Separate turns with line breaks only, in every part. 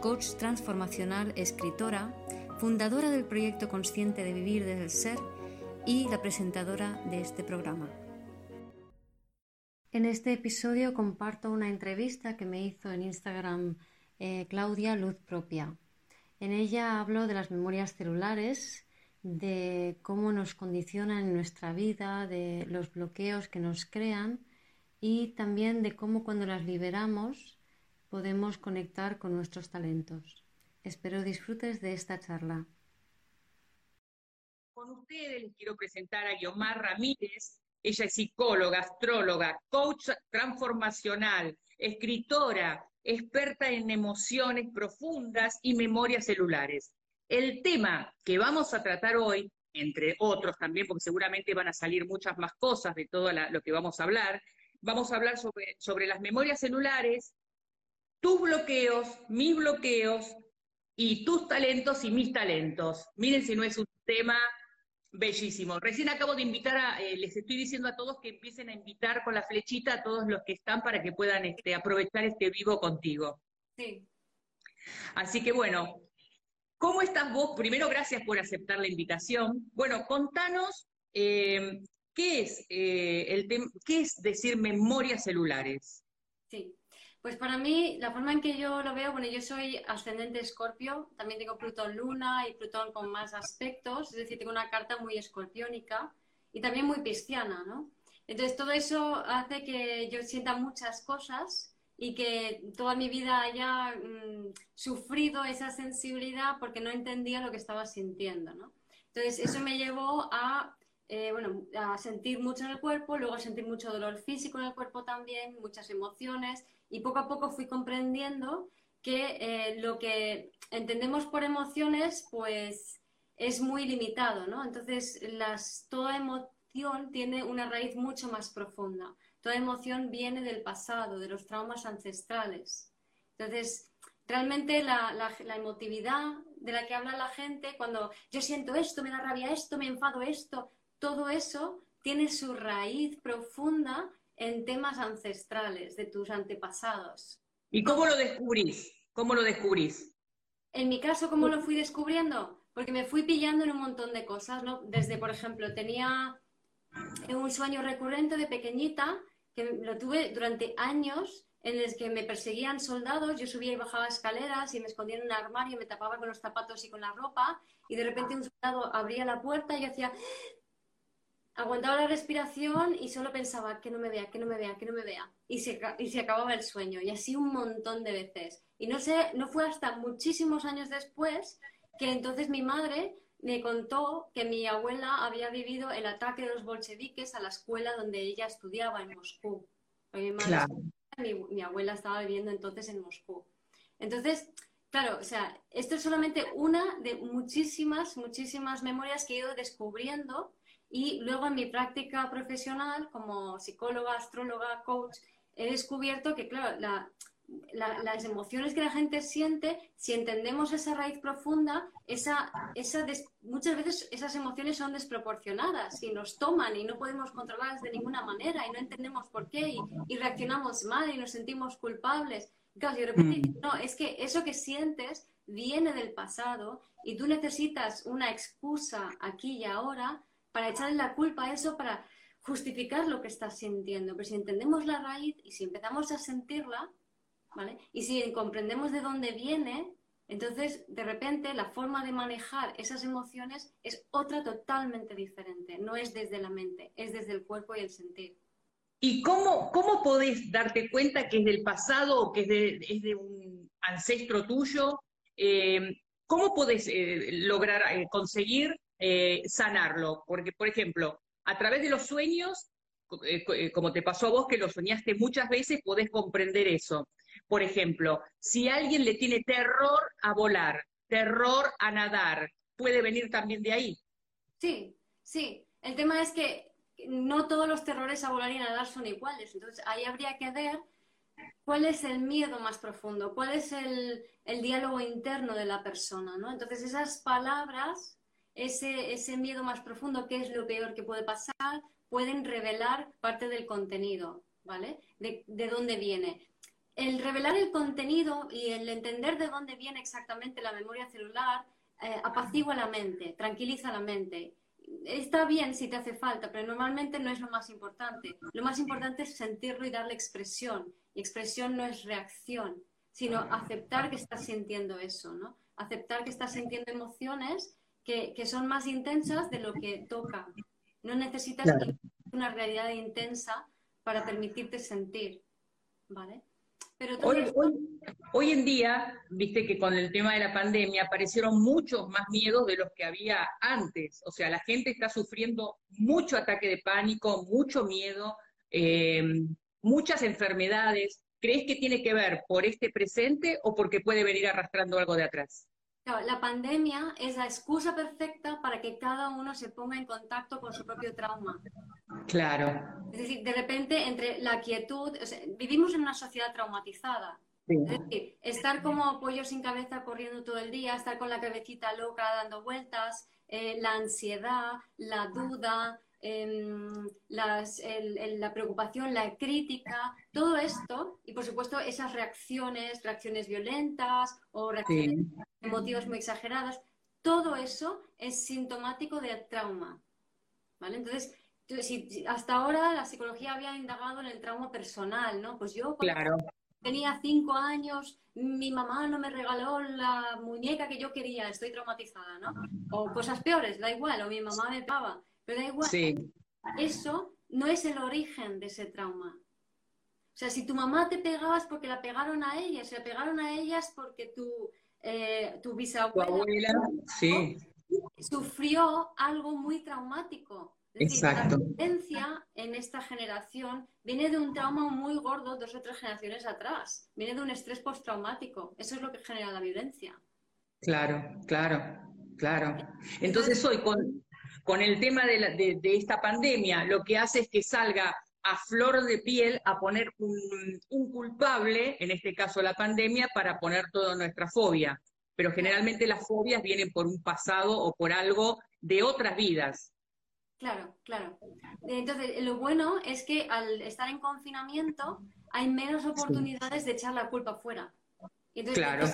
coach transformacional, escritora, fundadora del proyecto Consciente de Vivir desde el Ser y la presentadora de este programa. En este episodio comparto una entrevista que me hizo en Instagram eh, Claudia Luz Propia. En ella hablo de las memorias celulares, de cómo nos condicionan en nuestra vida, de los bloqueos que nos crean y también de cómo cuando las liberamos podemos conectar con nuestros talentos. Espero disfrutes de esta charla.
Con ustedes les quiero presentar a Guiomar Ramírez. Ella es psicóloga, astróloga, coach transformacional, escritora, experta en emociones profundas y memorias celulares. El tema que vamos a tratar hoy, entre otros también, porque seguramente van a salir muchas más cosas de todo lo que vamos a hablar, vamos a hablar sobre, sobre las memorias celulares, tus bloqueos, mis bloqueos y tus talentos y mis talentos. Miren si no es un tema bellísimo. Recién acabo de invitar a, eh, les estoy diciendo a todos que empiecen a invitar con la flechita a todos los que están para que puedan este, aprovechar este vivo contigo. Sí. Así que bueno, ¿cómo estás vos? Primero, gracias por aceptar la invitación. Bueno, contanos eh, ¿qué, es, eh, el qué es decir memorias celulares.
Sí. Pues para mí, la forma en que yo lo veo, bueno, yo soy ascendente escorpio, también tengo Plutón luna y Plutón con más aspectos, es decir, tengo una carta muy escorpiónica y también muy pisciana, ¿no? Entonces todo eso hace que yo sienta muchas cosas y que toda mi vida haya mm, sufrido esa sensibilidad porque no entendía lo que estaba sintiendo, ¿no? Entonces eso me llevó a eh, bueno, a sentir mucho en el cuerpo, luego a sentir mucho dolor físico en el cuerpo también, muchas emociones, y poco a poco fui comprendiendo que eh, lo que entendemos por emociones, pues es muy limitado, ¿no? Entonces, las, toda emoción tiene una raíz mucho más profunda. Toda emoción viene del pasado, de los traumas ancestrales. Entonces, realmente la, la, emotividad de la que habla la gente, cuando yo siento esto, me da rabia esto, me enfado esto, todo eso tiene su raíz profunda en temas ancestrales de tus antepasados.
¿Y cómo lo descubrís? ¿Cómo lo descubrís?
En mi caso, ¿cómo lo fui descubriendo? Porque me fui pillando en un montón de cosas, ¿no? Desde, por ejemplo, tenía un sueño recurrente de pequeñita, que lo tuve durante años, en los que me perseguían soldados, yo subía y bajaba escaleras y me escondía en un armario, me tapaba con los zapatos y con la ropa, y de repente un soldado abría la puerta y yo hacía, aguantaba la respiración y solo pensaba que no me vea, que no me vea, que no me vea. Y se, y se acababa el sueño. Y así un montón de veces. Y no sé, no fue hasta muchísimos años después que entonces mi madre me contó que mi abuela había vivido el ataque de los bolcheviques a la escuela donde ella estudiaba en Moscú. Mi, mi, abuela estaba viviendo entonces en Moscú. Entonces, claro, o sea, esto es solamente una de muchísimas, muchísimas memorias que he ido descubriendo y luego en mi práctica profesional como psicóloga, astróloga, coach, he descubierto que, claro, las emociones que la gente siente, si entendemos esa raíz profunda, esa, esa muchas veces esas emociones son desproporcionadas y nos toman y no podemos controlarlas de ninguna manera y no entendemos por qué y, reaccionamos mal y nos sentimos culpables. Claro, y de repente, mm. no, es que eso que sientes viene del pasado y tú necesitas una excusa aquí y ahora para echarle la culpa a eso, para justificar lo que estás sintiendo. Pero si entendemos la raíz y si empezamos a sentirla, ¿vale? Y si comprendemos de dónde viene, entonces de repente la forma de manejar esas emociones es otra totalmente diferente. No es desde la mente, es desde el cuerpo y el sentir.
¿Y cómo, cómo podés darte cuenta que es del pasado o que es de, un ancestro tuyo? Eh, ¿Cómo podés eh, lograr eh, conseguir eh, sanarlo. Porque, por ejemplo, a través de los sueños, eh, eh, como te pasó a vos, que lo soñaste muchas veces, podés comprender eso. Por ejemplo, si alguien le tiene terror a volar, terror a nadar. ¿Puede venir también de ahí?
Sí, sí. El tema es que no todos los terrores a volar y nadar son iguales. Entonces ahí habría que ver cuál es el miedo más profundo, cuál es el, diálogo interno de la persona, ¿no? Entonces esas palabras, ese, ese miedo más profundo, qué es lo peor que puede pasar, pueden revelar parte del contenido, ¿vale? De, dónde viene. El revelar el contenido y el entender de dónde viene exactamente la memoria celular eh, apacigua la mente, tranquiliza la mente. Está bien si te hace falta, pero normalmente no es lo más importante. Lo más importante es sentirlo y darle expresión. Y expresión no es reacción, sino aceptar que estás sintiendo eso, ¿no? Aceptar que estás sintiendo emociones que, que son más intensas de lo que toca. No necesitas una realidad intensa para permitirte sentir, ¿vale?
Pero hoy, en día, viste que con el tema de la pandemia aparecieron muchos más miedos de los que había antes. O sea, la gente está sufriendo mucho ataque de pánico, mucho miedo, eh, muchas enfermedades. ¿Crees que tiene que ver por este presente o porque puede venir arrastrando algo de atrás?
La pandemia es la excusa perfecta para que cada uno se ponga en contacto con su propio trauma.
Claro.
Es decir, de repente, entre la quietud, vivimos en una sociedad traumatizada. Es decir, estar como pollo sin cabeza corriendo todo el día, estar con la cabecita loca dando vueltas, eh, la ansiedad, la duda, La preocupación, la crítica, todo esto, y por supuesto esas reacciones, reacciones violentas o reacciones emotivas muy exageradas, todo eso es sintomático del trauma. ¿vale? Entonces, si, hasta ahora la psicología había indagado en el trauma personal, ¿no? Pues yo
claro.
tenía cinco años, mi mamá no me regaló la muñeca que yo quería, estoy traumatizada, ¿no? O cosas peores, da igual, o mi mamá me pagaba. Pero da igual. Eso no es el origen de ese trauma. O sea, si tu mamá te pegabas porque la pegaron a ella, se la pegaron a ellas porque tu, eh, tu bisabuela sufrió algo muy traumático.
Exacto.
la violencia en esta generación viene de un trauma muy gordo dos o tres generaciones atrás. Viene de un estrés postraumático. Eso es lo que genera la violencia.
Claro, claro, claro. Entonces hoy con, con el tema de, esta pandemia, lo que hace es que salga a flor de piel a poner un, culpable, en este caso la pandemia, para poner toda nuestra fobia. Pero generalmente las fobias vienen por un pasado o por algo de otras vidas.
Claro, claro. Entonces, lo bueno es que al estar en confinamiento hay menos oportunidades de echar la culpa fuera. entonces,
claro.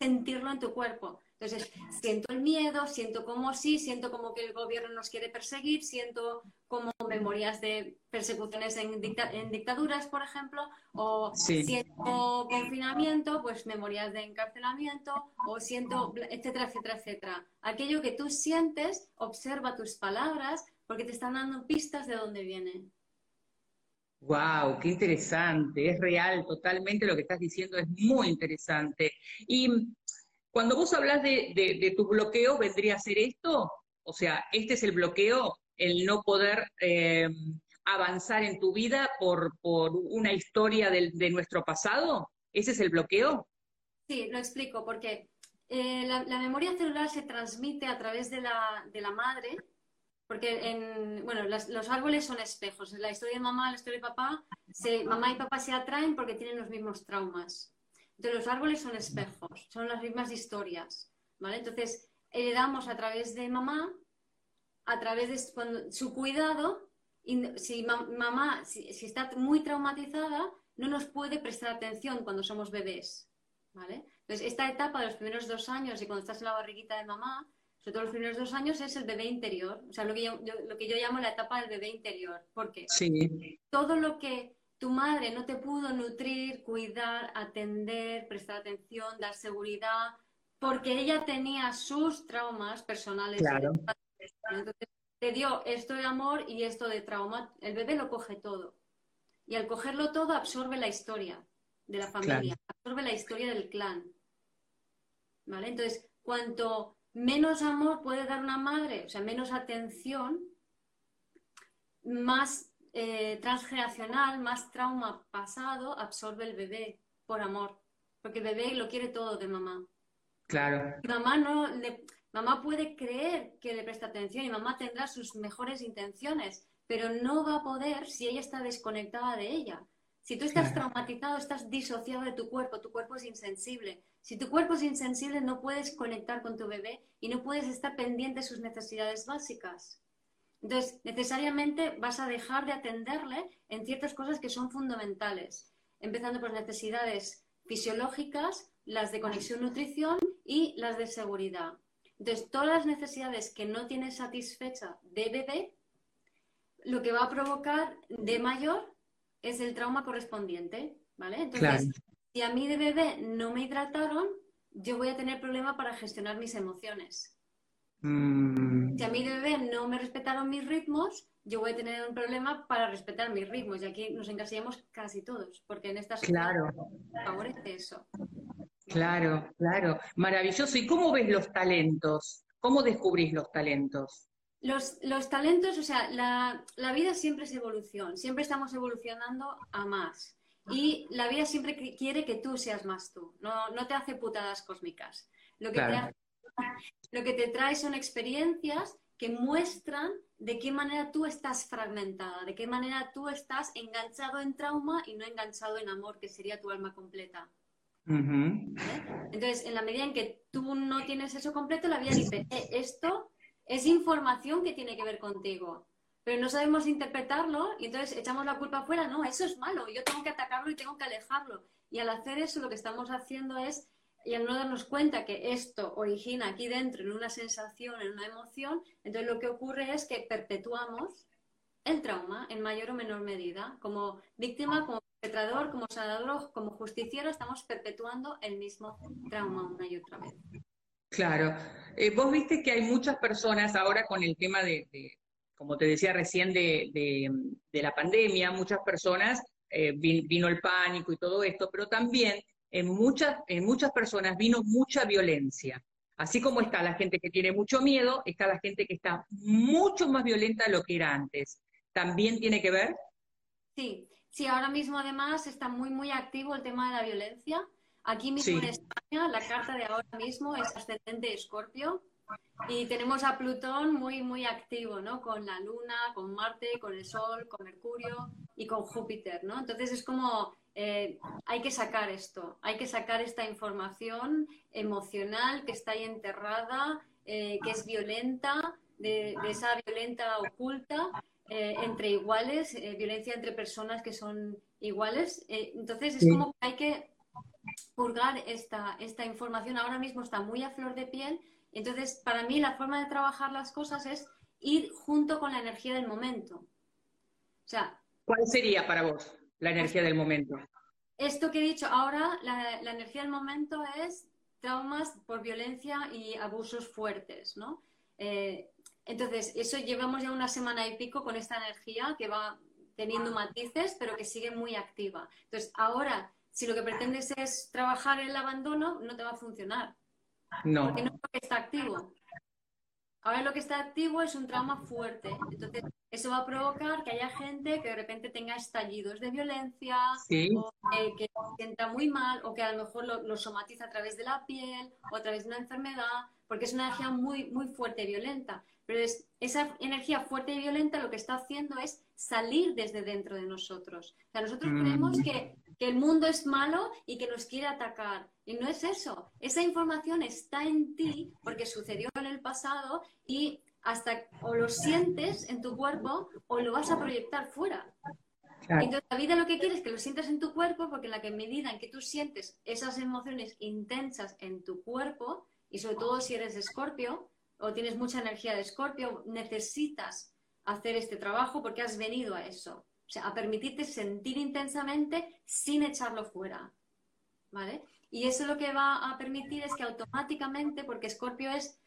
sentirlo en tu cuerpo. Entonces, siento el miedo, siento como sí, siento como que el gobierno nos quiere perseguir, siento como memorias de persecuciones en, dictaduras, por ejemplo, o siento confinamiento, pues memorias de encarcelamiento, o siento, etcétera, etcétera, etcétera. Aquello que tú sientes, observa tus palabras, porque te están dando pistas de dónde vienen.
Wow, qué interesante, es real, totalmente lo que estás diciendo es muy interesante. Y cuando vos hablas de, tu bloqueo, ¿vendría a ser esto? O sea, este es el bloqueo, el no poder eh, avanzar en tu vida por, una historia de, nuestro pasado. ¿Ese es el bloqueo?
Sí, lo explico, porque eh, la, memoria celular se transmite a través de la, madre, porque en, bueno, los árboles son espejos. La historia de mamá, la historia de papá, mamá y papá se atraen porque tienen los mismos traumas de los árboles son espejos, son las mismas historias, ¿vale? Entonces, heredamos a través de mamá, a través de su cuidado, y si mamá, si, está muy traumatizada, no nos puede prestar atención cuando somos bebés, ¿vale? Entonces, esta etapa de los primeros dos años y cuando estás en la barriguita de mamá, sobre todo los primeros dos años, es el bebé interior, o sea, lo que yo, lo que yo llamo la etapa del bebé interior. porque
Sí.
Todo lo que tu madre no te pudo nutrir, cuidar, atender, prestar atención, dar seguridad, porque ella tenía sus traumas personales.
Claro.
Entonces, te dio esto de amor y esto de trauma. El bebé lo coge todo. Y al cogerlo todo absorbe la historia de la familia, absorbe la historia del clan. ¿Vale? Entonces, cuanto menos amor puede dar una madre, o sea, menos atención, más eh, transgeneracional, más trauma pasado, absorbe el bebé por amor, porque el bebé lo quiere todo de mamá.
Claro.
mamá no le, mamá puede creer que le presta atención y mamá tendrá sus mejores intenciones, pero no va a poder si ella está desconectada de ella. Si tú estás traumatizado, estás disociado de tu cuerpo, tu cuerpo es insensible. Si tu cuerpo es insensible, no puedes conectar con tu bebé y no puedes estar pendiente de sus necesidades básicas. Entonces, necesariamente vas a dejar de atenderle en ciertas cosas que son fundamentales, empezando por necesidades fisiológicas, las de conexión nutrición y las de seguridad. Entonces, todas las necesidades que no tienes satisfecha de bebé, lo que va a provocar de mayor es el trauma correspondiente, ¿vale? Entonces, si a mí de bebé no me hidrataron, yo voy a tener problema para gestionar mis emociones. Mm. Si a mí de bebé no me respetaron mis ritmos, yo voy a tener un problema para respetar mis ritmos. Y aquí nos encasillamos casi todos, porque en esta
claro.
favorece eso.
Claro, claro. Maravilloso. ¿Y cómo ves los talentos? ¿Cómo descubrís los talentos?
Los, talentos, o sea, la, vida siempre es evolución, siempre estamos evolucionando a más. Y la vida siempre quiere que tú seas más tú, no, no te hace putadas cósmicas. Lo que, te lo que te trae son experiencias que muestran de qué manera tú estás fragmentada, de qué manera tú estás enganchado en trauma y no enganchado en amor, que sería tu alma completa. Entonces, en la medida en que tú no tienes eso completo, la vida dice, eh, esto es información que tiene que ver contigo, pero no sabemos interpretarlo y entonces echamos la culpa afuera. No, eso es malo, yo tengo que atacarlo y tengo que alejarlo. Y al hacer eso lo que estamos haciendo es, y al no darnos cuenta que esto origina aquí dentro en una sensación, en una emoción, entonces lo que ocurre es que perpetuamos el trauma en mayor o menor medida. Como víctima, como perpetrador, como sanador, como justiciero, estamos perpetuando el mismo trauma una y otra vez.
Claro. Eh, vos viste que hay muchas personas ahora con el tema de, como te decía recién, de, la pandemia, muchas personas, eh, vino el pánico y todo esto, pero también en muchas, en muchas personas vino mucha violencia. Así como está la gente que tiene mucho miedo, está la gente que está mucho más violenta de lo que era antes. ¿También tiene que ver?
Sí, sí, ahora mismo además está muy, muy activo el tema de la violencia. Aquí mismo en España, la carta de ahora mismo es ascendente Escorpio y tenemos a Plutón muy, muy activo, ¿no? Con la Luna, con Marte, con el Sol, con Mercurio y con Júpiter, ¿no? Entonces es como eh, hay que sacar esto, hay que sacar esta información emocional que está ahí enterrada, eh, que es violenta, de, esa violenta oculta eh, entre iguales, violencia entre personas que son iguales. entonces es como que hay que purgar esta, esta información ahora mismo está muy a flor de piel. Entonces, para mí la forma de trabajar las cosas es ir junto con la energía del momento. O sea,
¿Cuál sería para vos la energía del momento?
Esto que he dicho ahora, la, energía del momento es traumas por violencia y abusos fuertes, ¿no? Eh, entonces, eso llevamos ya una semana y pico con esta energía que va teniendo matices, pero que sigue muy activa. Entonces, ahora si lo que pretendes es trabajar en el abandono, no te va a funcionar.
No.
Porque no está activo. Ahora lo que está activo es un trauma fuerte. Entonces, eso va a provocar que haya gente que de repente tenga estallidos de violencia, o que se sienta muy mal, o que a lo mejor lo, somatiza a través de la piel o a través de una enfermedad, porque es una energía muy, muy fuerte y violenta. Pero es, esa energía fuerte y violenta lo que está haciendo es salir desde dentro de nosotros. O sea, nosotros mm. creemos que que el mundo es malo y que nos quiere atacar. Y no es eso. Esa información está en ti porque sucedió en el pasado y hasta o lo sientes en tu cuerpo o lo vas a proyectar fuera. Entonces, la vida lo que quiere es que lo sientas en tu cuerpo porque en la que medida en que tú sientes esas emociones intensas en tu cuerpo, y sobre todo si eres escorpio o tienes mucha energía de escorpio, necesitas hacer este trabajo porque has venido a eso. O sea, a permitirte sentir intensamente sin echarlo fuera. ¿Vale? Y eso lo que va a permitir es que automáticamente, porque Scorpio es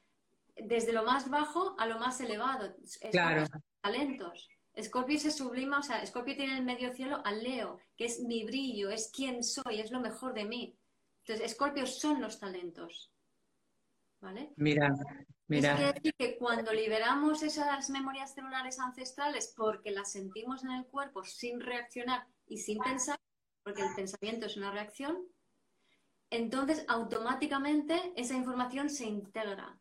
desde lo más bajo a lo más elevado.
Claro.
Talentos. Scorpio se sublima, o sea, Scorpio tiene en el medio cielo al Leo, que es mi brillo, es quien soy, es lo mejor de mí. Entonces, Scorpio son los talentos. ¿Vale?
Mira, Mira.
Es decir que cuando liberamos esas memorias celulares ancestrales porque las sentimos en el cuerpo sin reaccionar y sin pensar, porque el pensamiento es una reacción, entonces automáticamente esa información se integra.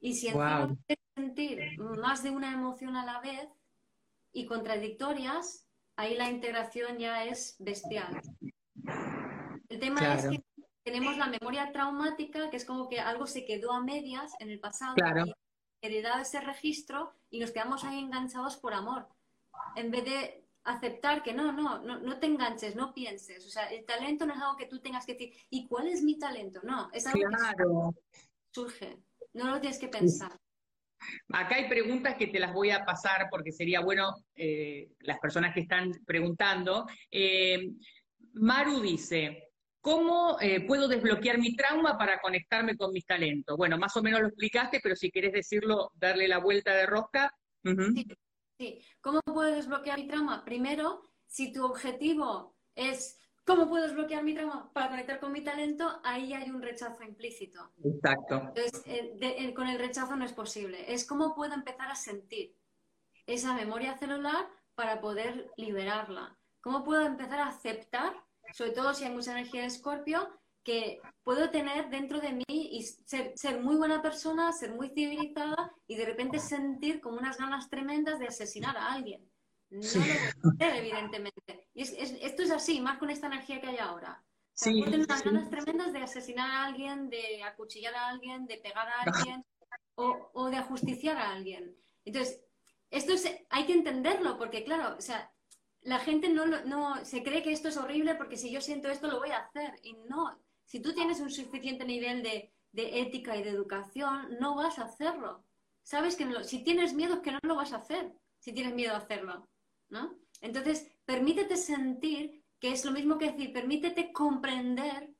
Y si encima wow. sentir más de una emoción a la vez y contradictorias, ahí la integración ya es bestial. El tema es que tenemos la memoria traumática, que es como que algo se quedó a medias en el pasado
claro. y
heredado ese registro y nos quedamos ahí enganchados por amor. En vez de aceptar que no, no, no, no te enganches, no pienses. O sea, el talento no es algo que tú tengas que decir, ¿y cuál es mi talento? No, es algo
claro.
que surge. No lo tienes que pensar.
Acá hay preguntas que te las voy a pasar porque sería bueno eh, las personas que están preguntando. Eh, Maru dice, ¿cómo eh, puedo desbloquear mi trauma para conectarme con mis talentos? Bueno, más o menos lo explicaste, pero si quieres decirlo, darle la vuelta de rosca.
sí, sí, ¿cómo puedo desbloquear mi trauma? Primero, si tu objetivo es ¿Cómo puedo desbloquear mi trauma para conectar con mi talento? Ahí hay un rechazo implícito.
Exacto.
Entonces, eh, eh, con el rechazo no es posible. Es cómo puedo empezar a sentir esa memoria celular para poder liberarla. ¿Cómo puedo empezar a aceptar, sobre todo si hay mucha energía de escorpio, que puedo tener dentro de mí y ser, ser, muy buena persona, ser muy civilizada y de repente sentir como unas ganas tremendas de asesinar a alguien? No lo voy a evidentemente. Y esto es así, más con esta energía que hay ahora.
sí,
unas ganas tremendas de asesinar a alguien, de acuchillar a alguien, de pegar a alguien o, o, de ajusticiar a alguien. Entonces, esto es, hay que entenderlo, porque claro, o sea, la gente no, no se cree que esto es horrible porque si yo siento esto lo voy a hacer. Y no, si tú tienes un suficiente nivel de, de ética y de educación, no vas a hacerlo. Sabes que no, si tienes miedo es que no lo vas a hacer, si tienes miedo a hacerlo. ¿no? Entonces, permítete sentir, que es lo mismo que decir, permítete comprender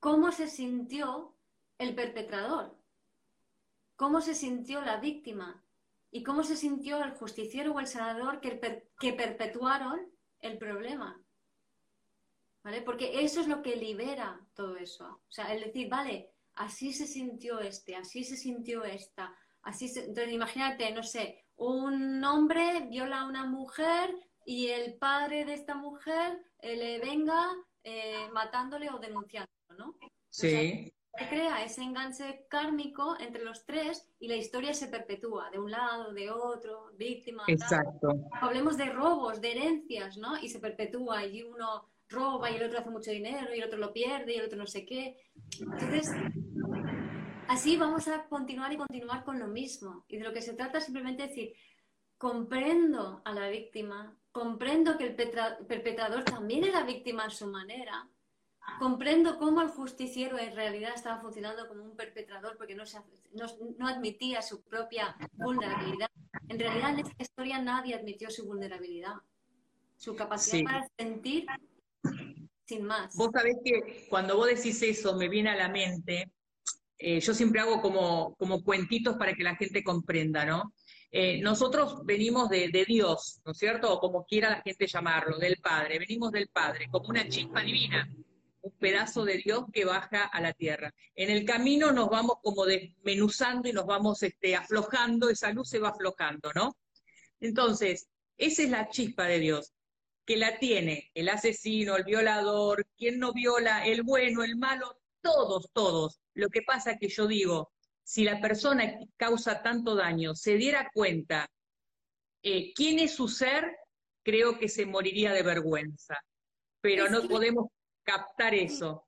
cómo se sintió el perpetrador, cómo se sintió la víctima y cómo se sintió el justiciero o el sanador que, que perpetuaron el problema. ¿Vale? Porque eso es lo que libera todo eso. O sea, el decir, vale, así se sintió este, así se sintió esta, así se... Entonces, imagínate, no sé, un hombre viola a una mujer y el padre de esta mujer eh, le venga eh, matándole o denunciándolo, ¿no?
Sí.
Crea ese enganche kármico entre los tres y la historia se perpetúa de un lado, de otro, víctima.
Exacto.
Hablemos de robos, de herencias, ¿no? Y se perpetúa y uno roba y el otro hace mucho dinero y el otro lo pierde y el otro no sé qué. Entonces, Así vamos a continuar y continuar con lo mismo. Y de lo que se trata es simplemente decir, comprendo a la víctima, comprendo que el perpetrador también era víctima a su manera, comprendo cómo el justiciero en realidad estaba funcionando como un perpetrador porque no, no, admitía su propia vulnerabilidad. En realidad en esta historia nadie admitió su vulnerabilidad, su capacidad para sentir sin más.
Vos sabés que cuando vos decís eso me viene a la mente eh, yo siempre hago como, como cuentitos para que la gente comprenda, ¿no? Eh, nosotros venimos de, Dios, ¿no es cierto? O como quiera la gente llamarlo, del Padre, venimos del Padre, como una chispa divina, un pedazo de Dios que baja a la tierra. En el camino nos vamos como desmenuzando y nos vamos este, aflojando, esa luz se va aflojando, ¿no? Entonces, esa es la chispa de Dios, que la tiene el asesino, el violador, quien no viola, el bueno, el malo, todos, todos. Lo que pasa que yo digo, si la persona que causa tanto daño se diera cuenta eh, quién es su ser, creo que se moriría de vergüenza. Pero no podemos captar eso.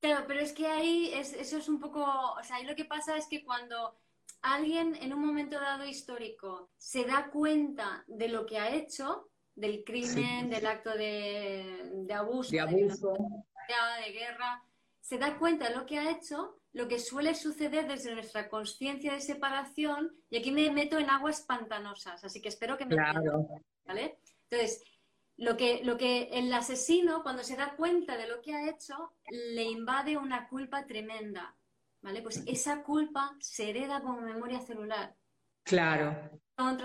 Claro, pero es que ahí eso es un poco, o sea, ahí lo que pasa es que cuando alguien en un momento dado histórico se da cuenta de lo que ha hecho, del crimen, del acto de, abuso,
de, abuso.
de guerra, se da cuenta de lo que ha hecho, lo que suele suceder desde nuestra conciencia de separación, y aquí me meto en aguas pantanosas, así que espero que me
claro.
¿vale? Entonces, lo que, lo que el asesino, cuando se da cuenta de lo que ha hecho, le invade una culpa tremenda, ¿vale? Pues esa culpa se hereda como memoria celular.
Claro.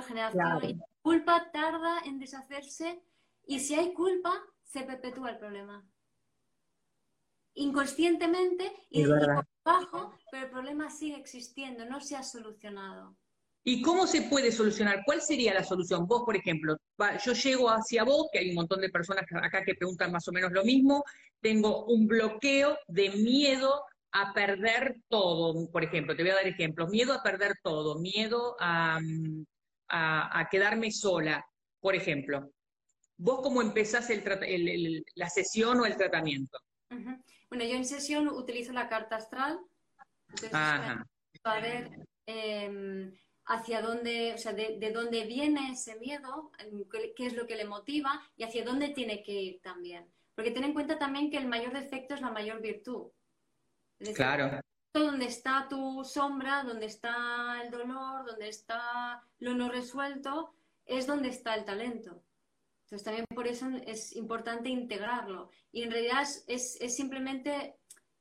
Generación. Y la culpa tarda en deshacerse y si hay culpa, se perpetúa el problema inconscientemente y de bajo, pero el problema sigue existiendo, no se ha solucionado.
¿Y cómo se puede solucionar? ¿Cuál sería la solución? Vos, por ejemplo, yo llego hacia vos, que hay un montón de personas acá que preguntan más o menos lo mismo, tengo un bloqueo de miedo a perder todo, por ejemplo, te voy a dar ejemplos, miedo a perder todo, miedo a, mm, quedarme sola, por ejemplo. ¿Vos cómo empezás la sesión o el tratamiento?
Bueno, yo en sesión utilizo la carta astral, entonces para ver hacia dónde, o sea, de, dónde viene ese miedo, qué, es lo que le motiva y hacia dónde tiene que ir también. Porque ten en cuenta también que el mayor defecto es la mayor virtud.
claro.
Donde está tu sombra, donde está el dolor, donde está lo no resuelto, es donde está el talento. Entonces también por eso es importante integrarlo. Y en realidad es, es simplemente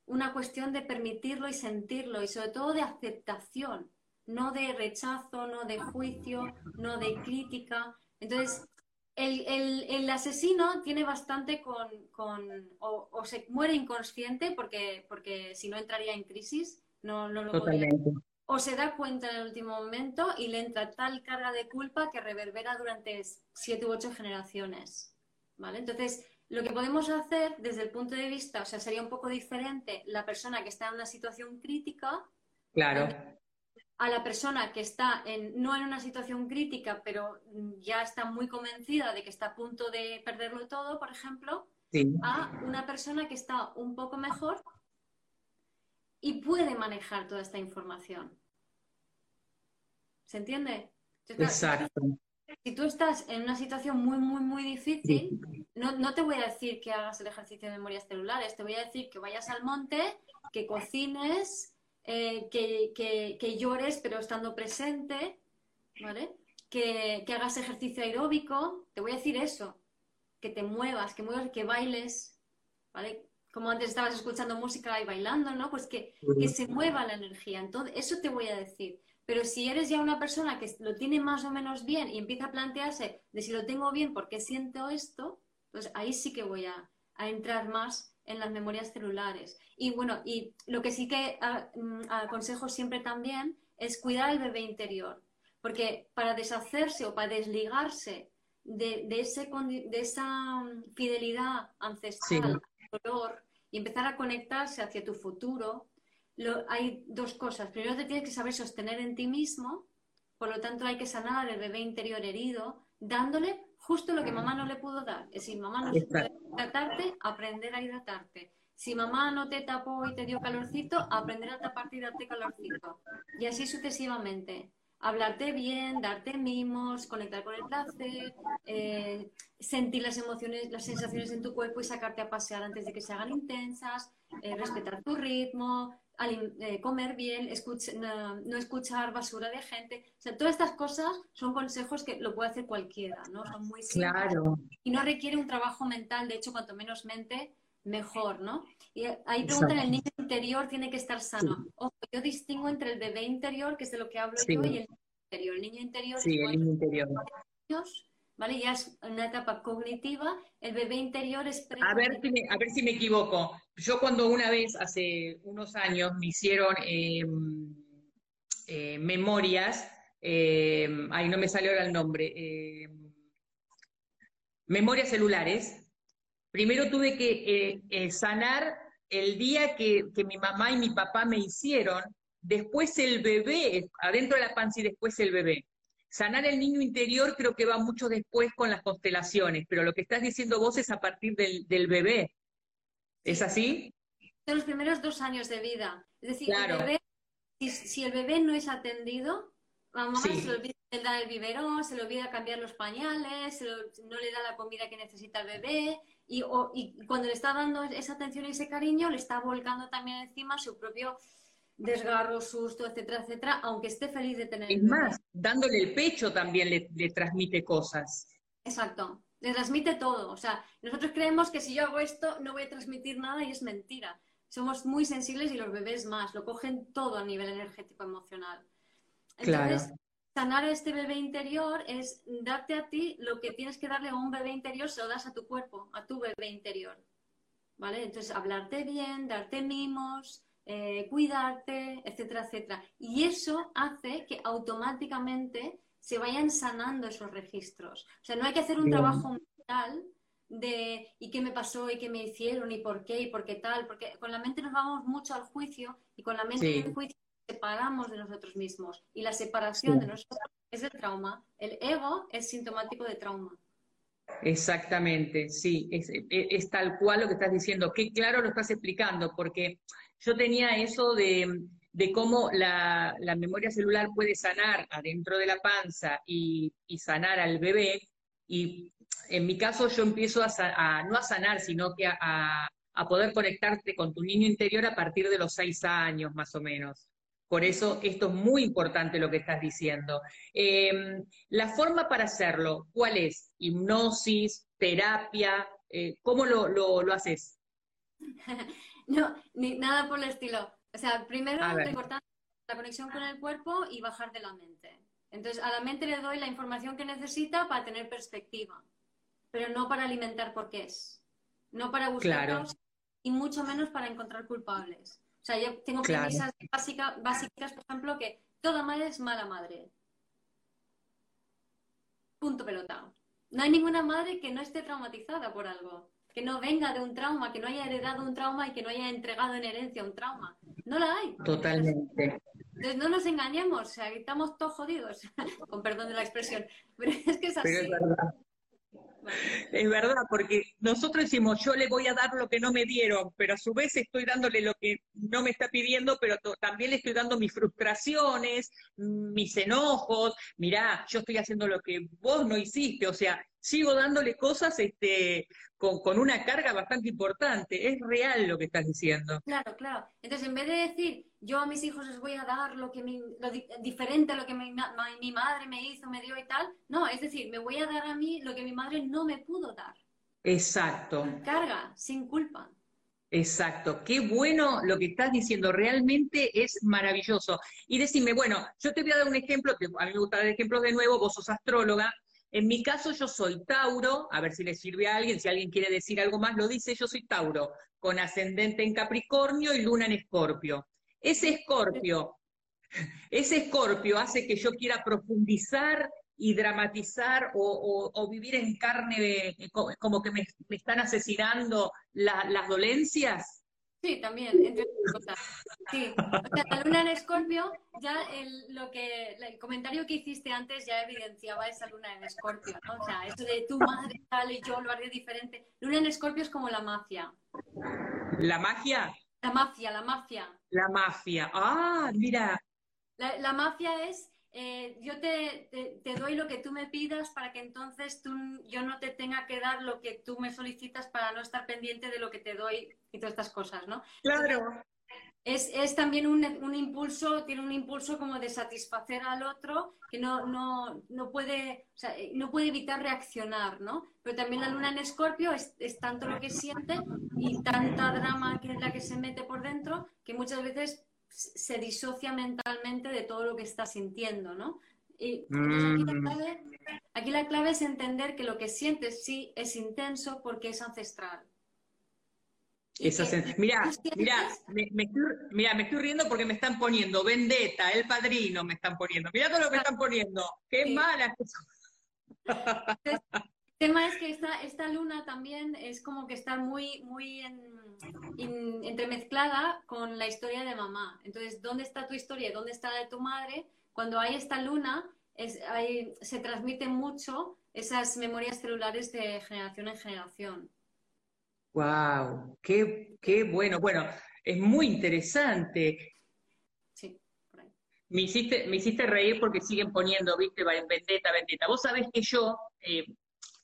una cuestión de permitirlo y sentirlo y sobre todo de aceptación no de rechazo, no de juicio, no de crítica. Entonces, el, asesino tiene bastante con, o, se muere inconsciente porque, porque si no entraría en crisis, no, lo Totalmente. O se da cuenta en el último momento y le entra tal carga de culpa que reverbera durante siete u ocho generaciones. ¿Vale? Entonces, lo que podemos hacer desde el punto de vista, o sea, sería un poco diferente la persona que está en una situación crítica.
Claro
a la persona que está en, no en una situación crítica, pero ya está muy convencida de que está a punto de perderlo todo, por ejemplo, a una persona que está un poco mejor y puede manejar toda esta información. ¿Se entiende?
Exacto.
Si tú estás en una situación muy, muy, muy difícil, no, no, te voy a decir que hagas el ejercicio de memorias celulares, te voy a decir que vayas al monte, que cocines, eh, que, llores pero estando presente, ¿vale? Que, hagas ejercicio aeróbico, te voy a decir eso, que te muevas, que muevas, que bailes, ¿vale? Como antes estabas escuchando música y bailando, ¿no? Pues que, que se mueva la energía. Entonces, eso te voy a decir. Pero si eres ya una persona que lo tiene más o menos bien y empieza a plantearse de si lo tengo bien, ¿por qué siento esto? Pues ahí sí que voy a, a entrar más en las memorias celulares. Y bueno, y lo que sí que ah, mm, aconsejo siempre también es cuidar al bebé interior, porque para deshacerse o para desligarse de, ese, de esa mm, fidelidad ancestral, dolor, y empezar a conectarse hacia tu futuro, hay dos cosas. Primero te tienes que saber sostener en ti mismo, por lo tanto hay que sanar el bebé interior herido, dándole justo lo que mamá no le pudo dar. Es decir, mamá no puede hidratarte, aprender a hidratarte. Si mamá no te tapó y te dio calorcito, aprender a taparte y darte calorcito. Y así sucesivamente. Hablarte bien, darte mimos, conectar con el placer, eh, sentir las emociones, las sensaciones en tu cuerpo y sacarte a pasear antes de que se hagan intensas, eh, respetar tu ritmo, comer bien, no, escuchar basura de gente. O sea, todas estas cosas son consejos que lo puede hacer cualquiera, ¿no? Son muy
simples. Claro.
Y no requiere un trabajo mental, de hecho, cuanto menos mente, mejor, ¿no? Y ahí preguntan, el niño interior tiene que estar sano. Ojo, yo distingo entre el bebé interior, que es de lo que hablo yo, y el niño interior. El niño interior
sí, el niño interior.
¿Vale? Ya es una etapa cognitiva, el bebé interior es...
A ver, si me, a ver si me equivoco. Yo cuando una vez, hace unos años, me hicieron em, eh, memorias, eh, ahí no me salió ahora el nombre, em, memorias celulares, primero tuve que eh, sanar el día que, que mi mamá y mi papá me hicieron, después el bebé, adentro de la panza y después el bebé. Sanar el niño interior creo que va mucho después con las constelaciones, pero lo que estás diciendo vos es a partir del, bebé. ¿Es así?
De los primeros dos años de vida. Es decir, si, el bebé no es atendido, mamá se le olvida dar el biberón, se le olvida cambiar los pañales, no le da la comida que necesita el bebé, y, y, cuando le está dando esa atención y ese cariño, le está volcando también encima su propio desgarro, susto, etcétera, etcétera, aunque esté feliz de tener.
Es más, dándole el pecho también le, transmite cosas.
Exacto, le transmite todo. O sea, nosotros creemos que si yo hago esto no voy a transmitir nada y es mentira. Somos muy sensibles y los bebés más, lo cogen todo a nivel energético emocional. Entonces, sanar a este bebé interior es darte a ti lo que tienes que darle a un bebé interior, se lo das a tu cuerpo, a tu bebé interior. ¿Vale? Entonces, hablarte bien, darte mimos, eh, cuidarte, etcétera, etcétera. Y eso hace que automáticamente se vayan sanando esos registros. O sea, no hay que hacer un trabajo mental de y qué me pasó y qué me hicieron y por qué y por qué tal, porque con la mente nos vamos mucho al juicio y con la mente en el juicio separamos de nosotros mismos y la separación de nosotros es el trauma. El ego es sintomático de trauma.
Exactamente, sí, es, tal cual lo que estás diciendo. Qué claro lo estás explicando, porque yo tenía eso de, cómo la, memoria celular puede sanar adentro de la panza y, sanar al bebé. Y en mi caso yo empiezo a, no a sanar, sino que a, poder conectarte con tu niño interior a partir de los seis años más o menos. Por eso esto es muy importante lo que estás diciendo. Em, la forma para hacerlo, ¿cuál es? ¿Hipnosis? ¿Terapia? Eh, ¿Cómo lo, lo, haces?
no, ni nada por el estilo. O sea, primero la conexión con el cuerpo y bajar de la mente. Entonces, a la mente le doy la información que necesita para tener perspectiva, pero no para alimentar por qué es, no para buscar y mucho menos para encontrar culpables. O sea, yo tengo premisas básicas, por ejemplo, que toda madre es mala madre. Punto pelota. No hay ninguna madre que no esté traumatizada por algo, que no venga de un trauma, que no haya heredado un trauma y que no haya entregado en herencia un trauma. No la hay.
Totalmente.
Entonces no nos engañemos, o sea, estamos todos jodidos, con perdón de la expresión, pero es que es así.
Pero es verdad. Es verdad, porque nosotros decimos, yo le voy a dar lo que no me dieron, pero a su vez estoy dándole lo que no me está pidiendo, pero también le estoy dando mis frustraciones, mis enojos, mirá, yo estoy haciendo lo que vos no hiciste, o sea, sigo dándole cosas este, con, una carga bastante importante. Es real lo que estás diciendo.
Claro, claro. Entonces, en vez de decir, yo a mis hijos les voy a dar lo que lo diferente a lo que mi, mi, madre me hizo, me dio y tal, no, es decir, me voy a dar a mí lo que mi madre no me pudo dar.
Exacto.
carga, sin culpa.
Exacto, qué bueno lo que estás diciendo, realmente es maravilloso. Y decime, bueno, yo te voy a dar un ejemplo, a mí me gusta dar ejemplos de nuevo, vos sos astróloga, en mi caso yo soy Tauro, a ver si le sirve a alguien, si alguien quiere decir algo más lo dice, yo soy Tauro, con ascendente en Capricornio y luna en Escorpio. Ese Escorpio, ese Escorpio hace que yo quiera profundizar y dramatizar o, vivir en carne como que me, están asesinando las dolencias.
Sí, también, entre otras cosas. Sí. O sea, la luna en Escorpio, ya el, lo que, el comentario que hiciste antes ya evidenciaba esa luna en Escorpio, ¿no? O sea, eso de tu madre tal y yo lo haré diferente. Luna en Escorpio es como la mafia.
¿La magia?
La mafia, la mafia.
La mafia. Ah, mira.
La, la mafia es eh, yo te, te, doy lo que tú me pidas para que entonces tú, yo no te tenga que dar lo que tú me solicitas para no estar pendiente de lo que te doy y todas estas cosas, ¿no?
Claro.
Es, es también un, un, impulso, tiene un impulso como de satisfacer al otro que no, no, no, puede, o sea, no puede evitar reaccionar, ¿no? Pero también la luna en escorpio es, es tanto lo que siente y tanta drama que es la que se mete por dentro que muchas veces se disocia mentalmente de todo lo que está sintiendo, ¿no? Y mm. aquí, la clave, es entender que lo que sientes sí es intenso porque es ancestral.
mira, mira, me, estoy, mira, me estoy riendo porque me están poniendo Vendetta, El Padrino me están poniendo. Mira todo lo que me están poniendo. Qué mala
El tema es que esta, esta luna también es como que está muy, muy en entremezclada con la historia de mamá. Entonces, ¿dónde está tu historia? ¿Dónde está la de tu madre? Cuando hay esta luna, es, se transmiten mucho esas memorias celulares de generación en generación.
¡Wow! Qué, qué bueno! Bueno, es muy interesante.
Sí,
Me hiciste, me hiciste reír porque siguen poniendo, viste, vendetta, vendetta. Vos sabés que yo, eh,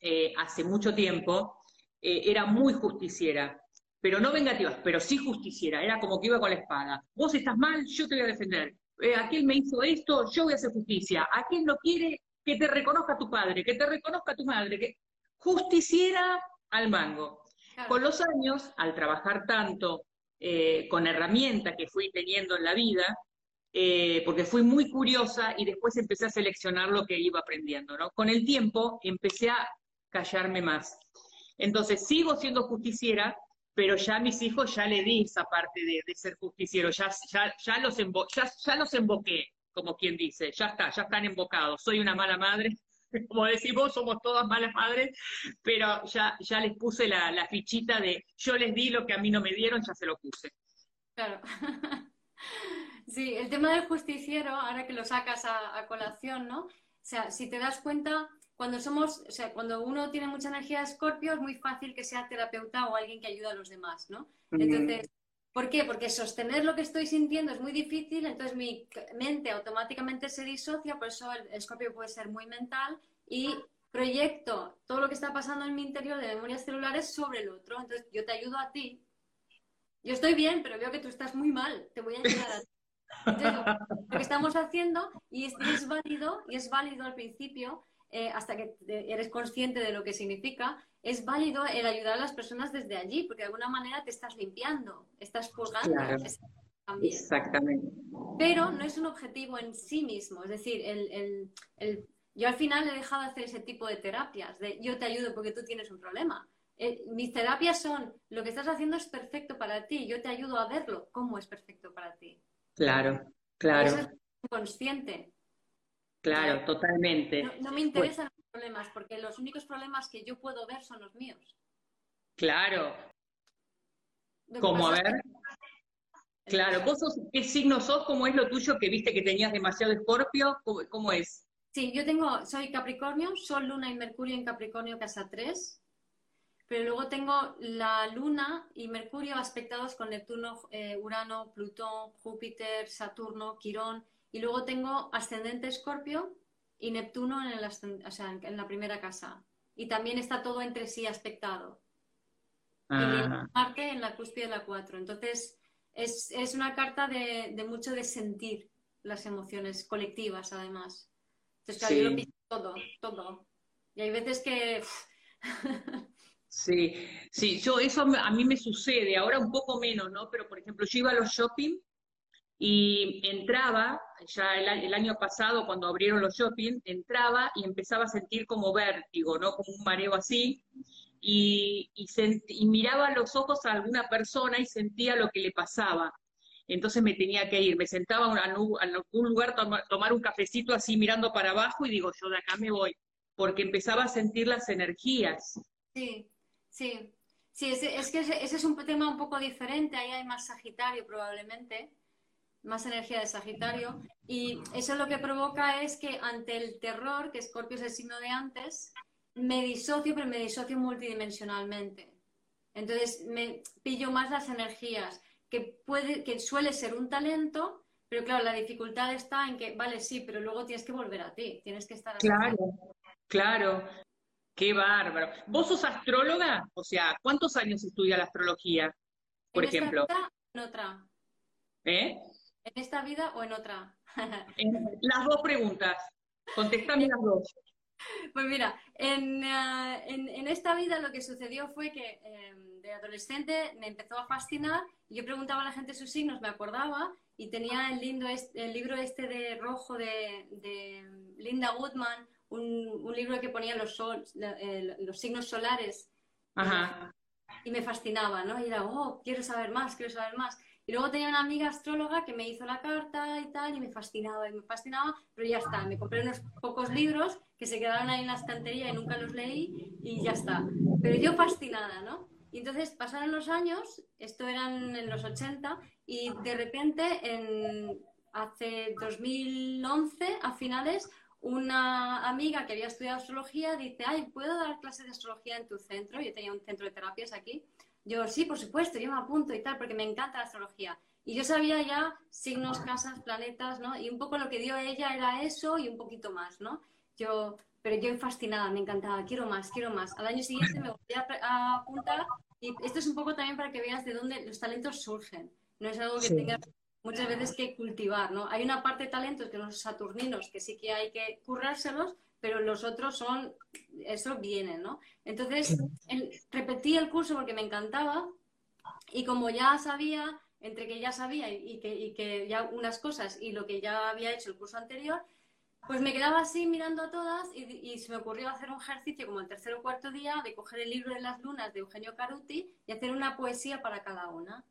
eh, hace mucho tiempo, eh, era muy justiciera pero no vengativas, pero sí justiciera, era como que iba con la espada. Vos estás mal, yo te voy a defender. Eh, aquel me hizo esto, yo voy a hacer justicia. Aquel no quiere que te reconozca tu padre, que te reconozca tu madre, que justiciera al mango. Con los años, al trabajar tanto con herramientas que fui teniendo en la vida, eh, porque fui muy curiosa y después empecé a seleccionar lo que iba aprendiendo, ¿no? Con el tiempo empecé a callarme más. Entonces sigo siendo justiciera, pero ya a mis hijos ya le di esa parte de, ser justiciero, ya, ya, ya, los ya, los emboqué, como quien dice, ya está, ya están embocados, soy una mala madre, como decimos, somos todas malas madres, pero ya, ya les puse la, la fichita de yo les di lo que a mí no me dieron, ya se lo puse.
Claro. Sí, el tema del justiciero, ahora que lo sacas a, colación, ¿no? O sea, si te das cuenta, cuando somos, o sea, cuando uno tiene mucha energía de escorpio, es muy fácil que sea terapeuta o alguien que ayude a los demás, ¿no? Entonces, ¿por qué? Porque sostener lo que estoy sintiendo es muy difícil, entonces mi mente automáticamente se disocia, por eso el escorpio puede ser muy mental y proyecto todo lo que está pasando en mi interior de memorias celulares sobre el otro. Entonces, yo te ayudo a ti. Yo estoy bien, pero veo que tú estás muy mal. Te voy a ayudar a ti. lo que estamos haciendo, y es, válido, y es válido al principio, eh, hasta que eres consciente de lo que significa, es válido el ayudar a las personas desde allí, porque de alguna manera te estás limpiando, estás juzgando.
Exactamente.
Pero no es un objetivo en sí mismo, es decir, el, yo al final he dejado de hacer ese tipo de terapias, de yo te ayudo porque tú tienes un problema. Eh, mis terapias son, lo que estás haciendo es perfecto para ti, yo te ayudo a verlo, cómo es perfecto para ti.
Claro, claro. Eso
es consciente.
Claro, totalmente.
No, me interesan los problemas, porque los únicos problemas que yo puedo ver son los míos.
Claro. Como a ver. Claro, ¿vos sos, qué signo sos? ¿Cómo es lo tuyo que viste que tenías demasiado escorpio? ¿Cómo, es?
Sí, yo tengo, soy Capricornio, Sol, Luna y Mercurio en Capricornio, casa 3 pero luego tengo la Luna y Mercurio aspectados con Neptuno, eh, Urano, Plutón, Júpiter, Saturno, Quirón, y luego tengo ascendente Escorpio y Neptuno en, en la primera casa. Y también está todo entre sí aspectado. Y ah. Marte en la cúspide de la 4. Entonces, es, una carta de, mucho de sentir las emociones colectivas, además. Entonces, claro, yo lo pienso todo, todo. Y hay veces que...
Sí, sí, yo eso a mí me sucede, ahora un poco menos, ¿no? Pero por ejemplo, yo iba a los shopping y entraba, ya el, año pasado cuando abrieron los shopping, entraba y empezaba a sentir como vértigo, ¿no? Como un mareo así, y, y, miraba a los ojos a alguna persona y sentía lo que le pasaba. Entonces me tenía que ir, me sentaba en algún lugar a tomar un cafecito así mirando para abajo y digo, yo de acá me voy, porque empezaba a sentir las energías.
Sí. Sí, sí, es, es que ese, es un tema un poco diferente, ahí hay más Sagitario probablemente, más energía de Sagitario, y eso lo que provoca es que ante el terror, que Scorpio es el signo de antes, me disocio, pero me disocio multidimensionalmente. Entonces me pillo más las energías, que, puede, que suele ser un talento, pero claro, la dificultad está en que, vale, sí, pero luego tienes que volver a ti, tienes que estar...
Claro, claro. Qué bárbaro. ¿Vos sos astróloga? O sea, ¿cuántos años estudia la astrología, por
¿En
ejemplo?
Esta vida, en otra.
¿Eh?
¿En esta vida o en otra?
las dos preguntas. Contéstame las dos.
Pues mira, en, eh, en, esta vida lo que sucedió fue que em, de adolescente me empezó a fascinar. Yo preguntaba a la gente sus signos, me acordaba, y tenía el, lindo el libro este de rojo de, de Linda Woodman, un, libro que ponía los, los signos solares. Y me fascinaba, ¿no? Y era, oh, quiero saber más, quiero saber más. Y luego tenía una amiga astróloga que me hizo la carta y tal, y me fascinaba, y me fascinaba, pero ya está. Me compré unos pocos libros que se quedaron ahí en la estantería y nunca los leí, y ya está. Pero yo fascinada, ¿no? Y entonces pasaron los años, esto eran en los 80, y de repente, en, hace 2011, a finales, una amiga que había estudiado astrología dice, ay, ¿puedo dar clases de astrología en tu centro? Yo tenía un centro de terapias aquí. Yo, sí, por supuesto, yo me apunto y tal, porque me encanta la astrología. Y yo sabía ya signos, casas, planetas, ¿no? Y un poco lo que dio ella era eso y un poquito más, ¿no? Yo, pero yo fascinada, me encantaba, quiero más, quiero más. Al año siguiente me volví a, apuntar y esto es un poco también para que veas de dónde los talentos surgen. No es algo que tenga muchas veces que cultivar, ¿no? Hay una parte de talentos que los saturninos que sí que hay que currárselos, pero los otros son, eso viene, ¿no? Entonces, repetí el curso porque me encantaba y como ya sabía, entre que ya sabía y, que, que, ya unas cosas y lo que ya había hecho el curso anterior, pues me quedaba así mirando a todas y, y, se me ocurrió hacer un ejercicio como el tercer o cuarto día de coger el libro de las lunas de Eugenio Caruti y hacer una poesía para cada una.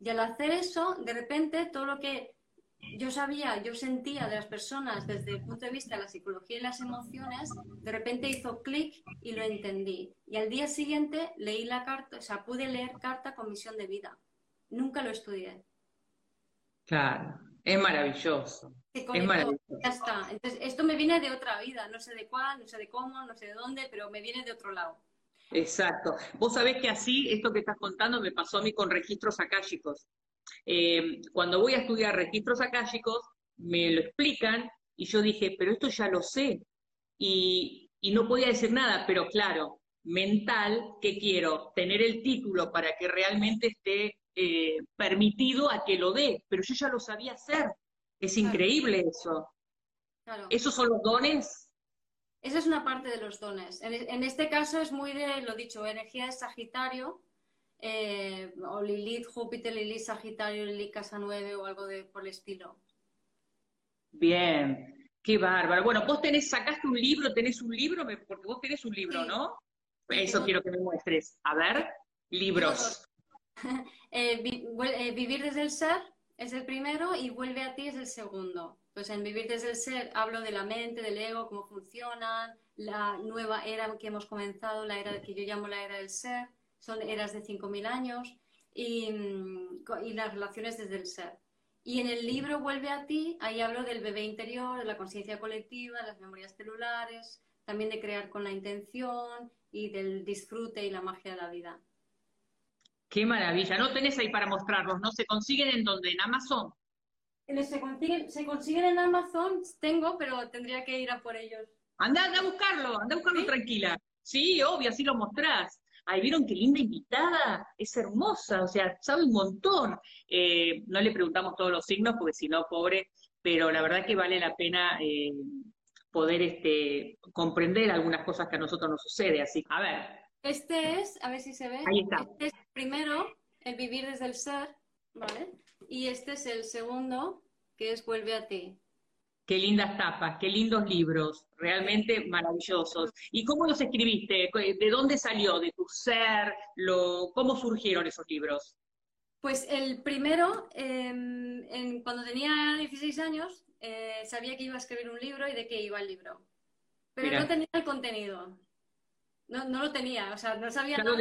Y al hacer eso, de repente, todo lo que yo sabía, yo sentía de las personas desde el punto de vista de la psicología y las emociones, de repente hizo clic y lo entendí. Y al día siguiente leí la carta, o sea, pude leer carta con misión de vida. Nunca lo estudié.
Claro, es maravilloso. Es maravilloso.
Ya está. Entonces, esto me viene de otra vida, no sé de cuál, no sé de cómo, no sé de dónde, pero me viene de otro lado.
Exacto. Vos sabés que así, esto que estás contando me pasó a mí con registros akáshicos. Eh, cuando voy a estudiar registros akáshicos, me lo explican y yo dije, pero esto ya lo sé. Y, no podía decir nada, pero claro, mental, que quiero? Tener el título para que realmente esté eh, permitido a que lo dé, pero yo ya lo sabía hacer. Es increíble eso. ¿Esos son los dones?
Esa es una parte de los dones. En, este caso es muy de, lo dicho, energía de Sagitario, eh, o Lilith, Júpiter, Lilith, Sagitario, Lilith, Casa 9 o algo de, por el estilo.
Bien, qué bárbaro. Bueno, vos tenés, sacaste un libro, tenés un libro, porque vos tenés un libro, ¿no? Eso quiero que me muestres. A ver, libros.
Eh, eh, vivir desde el ser es el primero y vuelve a ti es el segundo. Pues en Vivir desde el Ser hablo de la mente, del ego, cómo funcionan, la nueva era que hemos comenzado, la era que yo llamo la era del ser, son eras de 5.000 años y, y las relaciones desde el ser. Y en el libro Vuelve a ti, ahí hablo del bebé interior, de la conciencia colectiva, de las memorias celulares, también de crear con la intención y del disfrute y la magia de la vida.
Qué maravilla. No tenés ahí para mostrarlos, ¿no? ¿Se consiguen en donde? ¿En Amazon?
Se consiguen, se consiguen en Amazon, tengo, pero tendría que ir a por ellos.
Anda, anda a buscarlo, anda a buscarlo tranquila. Sí, obvio, así lo mostrás. Ay, ¿vieron qué linda invitada? Es hermosa, o sea, sabe un montón. Eh, no le preguntamos todos los signos, porque si no, pobre, pero la verdad que vale la pena eh, poder este, comprender algunas cosas que a nosotros nos sucede. Así, a ver.
Este es, a ver si se ve.
Ahí está.
Este es primero el vivir desde el ser, ¿vale? Y este es el segundo, que es Vuelve a ti.
Qué lindas tapas, qué lindos libros, realmente maravillosos. ¿Y cómo los escribiste? ¿De dónde salió? ¿De tu ser? Lo, ¿Cómo surgieron esos libros?
Pues el primero, em, cuando tenía 16 años, eh, sabía que iba a escribir un libro y de qué iba el libro. Pero no tenía el contenido. No, no, lo tenía, o sea, no sabía nada. Lo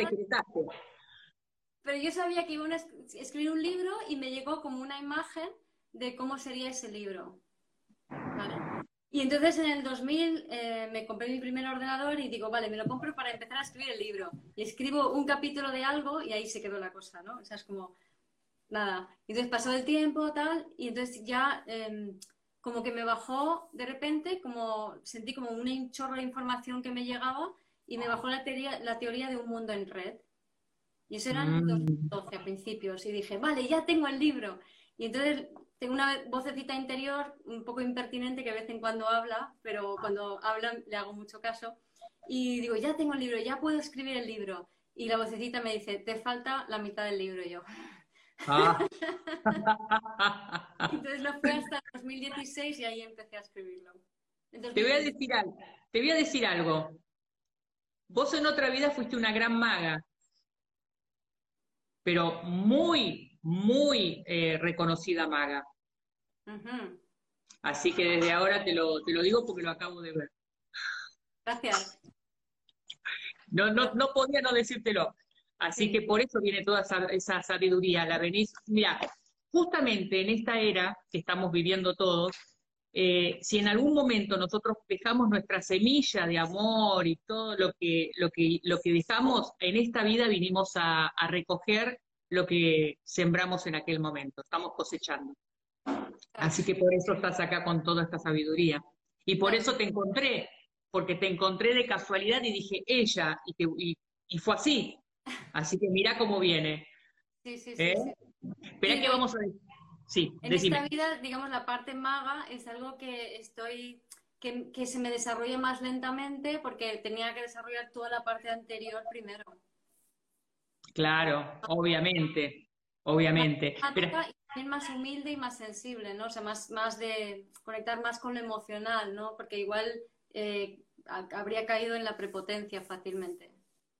pero yo sabía que iba a escribir un libro y me llegó como una imagen de cómo sería ese libro. Y entonces en el 2000 eh, me compré mi primer ordenador y digo, vale, me lo compro para empezar a escribir el libro. Y escribo un capítulo de algo y ahí se quedó la cosa, ¿no? O sea, es como, nada. Entonces pasó el tiempo, tal, y entonces ya em, como que me bajó de repente, como sentí como un chorro de información que me llegaba y me bajó la teoría, la teoría de un mundo en red. Y eso eran 2012 mm. a principios. Y dije, vale, ya tengo el libro. Y entonces tengo una vocecita interior un poco impertinente que de vez en cuando habla, pero cuando habla le hago mucho caso. Y digo, ya tengo el libro, ya puedo escribir el libro. Y la vocecita me dice, te falta la mitad del libro. Y yo. Ah. entonces lo fue hasta 2016 y ahí empecé a escribirlo.
te voy a decir algo. Te voy a decir algo. Vos en otra vida fuiste una gran maga pero muy, muy eh, reconocida maga. Así que desde ahora te lo, te lo digo porque lo acabo de ver.
Gracias.
No, no, no podía no decírtelo. Así que por eso viene toda esa, sabiduría. La venís, mira, justamente en esta era que estamos viviendo todos, eh, si en algún momento nosotros dejamos nuestra semilla de amor y todo lo que, lo que, lo que dejamos, en esta vida vinimos a, recoger lo que sembramos en aquel momento, estamos cosechando. Así que por eso estás acá con toda esta sabiduría. Y por eso te encontré, porque te encontré de casualidad y dije ella, y, y, fue así. Así que mira cómo viene.
Sí, sí, sí. ¿Eh?
Espera que vamos a Sí,
en esta vida, digamos, la parte maga es algo que estoy, que, que, se me desarrolla más lentamente porque tenía que desarrollar toda la parte anterior primero.
Claro, obviamente, obviamente.
Pero... Y más humilde y más sensible, ¿no? O sea, más, más de conectar más con lo emocional, ¿no? Porque igual eh, habría caído en la prepotencia fácilmente.